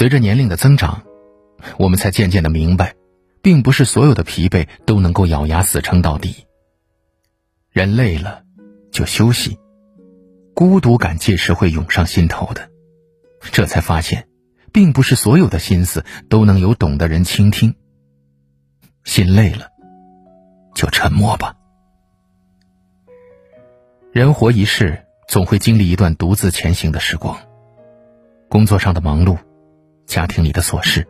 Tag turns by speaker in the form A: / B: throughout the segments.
A: 随着年龄的增长，我们才渐渐的明白，并不是所有的疲惫都能够咬牙死撑到底。人累了，就休息。孤独感届时会涌上心头的，这才发现，并不是所有的心思都能有懂的人倾听。心累了，就沉默吧。人活一世，总会经历一段独自前行的时光。工作上的忙碌，家庭里的琐事，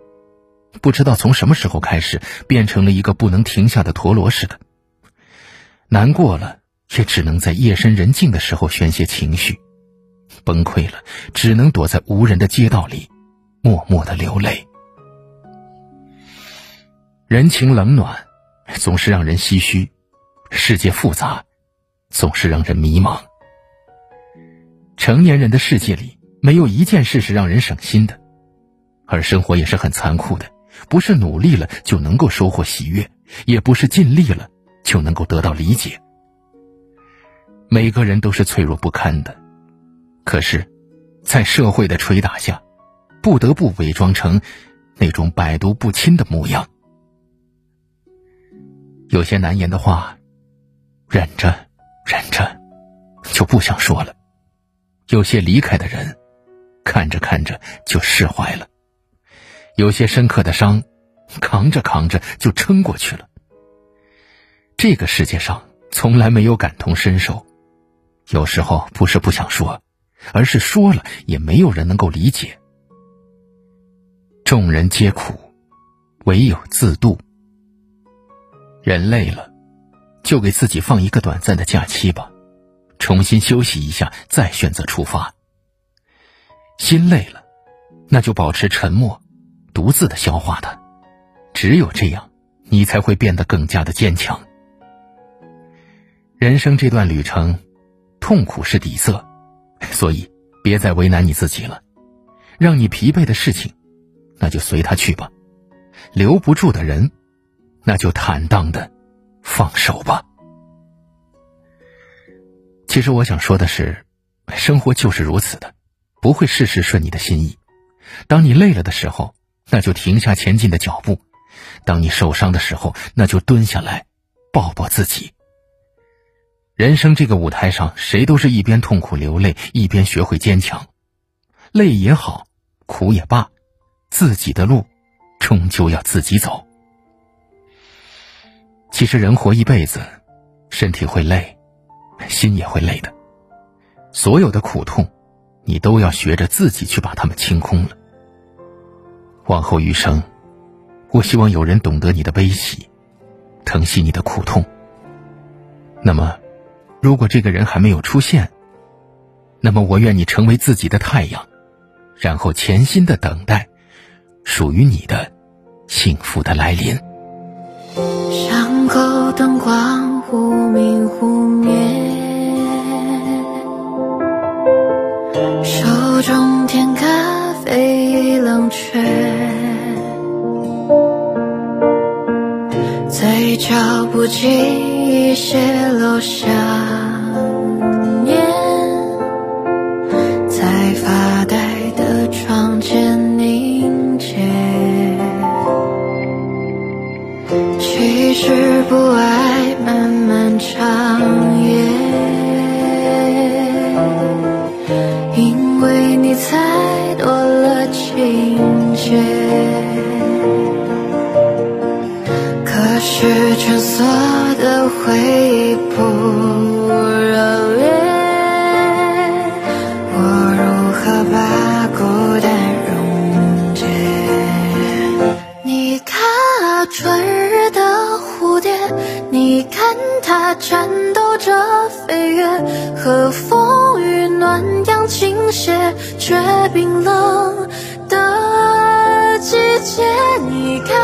A: 不知道从什么时候开始，变成了一个不能停下的陀螺似的。难过了。也只能在夜深人静的时候宣泄情绪，崩溃了，只能躲在无人的街道里，默默的流泪。人情冷暖，总是让人唏嘘；世界复杂，总是让人迷茫。成年人的世界里，没有一件事是让人省心的，而生活也是很残酷的，不是努力了就能够收获喜悦，也不是尽力了就能够得到理解。每个人都是脆弱不堪的，可是，在社会的捶打下，不得不伪装成那种百毒不侵的模样。有些难言的话，忍着，忍着，就不想说了；有些离开的人，看着看着就释怀了；有些深刻的伤，扛着扛着就撑过去了。这个世界上从来没有感同身受。有时候不是不想说，而是说了也没有人能够理解。众人皆苦，唯有自渡。人累了，就给自己放一个短暂的假期吧，重新休息一下，再选择出发。心累了，那就保持沉默，独自的消化它。只有这样，你才会变得更加的坚强。人生这段旅程。痛苦是底色，所以别再为难你自己了。让你疲惫的事情，那就随他去吧；留不住的人，那就坦荡的放手吧。其实我想说的是，生活就是如此的，不会事事顺你的心意。当你累了的时候，那就停下前进的脚步；当你受伤的时候，那就蹲下来抱抱自己。人生这个舞台上，谁都是一边痛苦流泪，一边学会坚强。累也好，苦也罢，自己的路终究要自己走。其实人活一辈子，身体会累，心也会累的。所有的苦痛，你都要学着自己去把它们清空了。往后余生，我希望有人懂得你的悲喜，疼惜你的苦痛。那么。如果这个人还没有出现，那么我愿你成为自己的太阳，然后潜心的等待属于你的幸福的来临。
B: 巷口灯光忽明脚步经意泄露想念，在发呆的窗前凝结。其实不爱。意泄露下。回忆不热烈，我如何把孤单溶解？你看啊，春日的蝴蝶，你看它颤抖着飞跃，和风与暖阳倾斜，却冰冷的季节。你看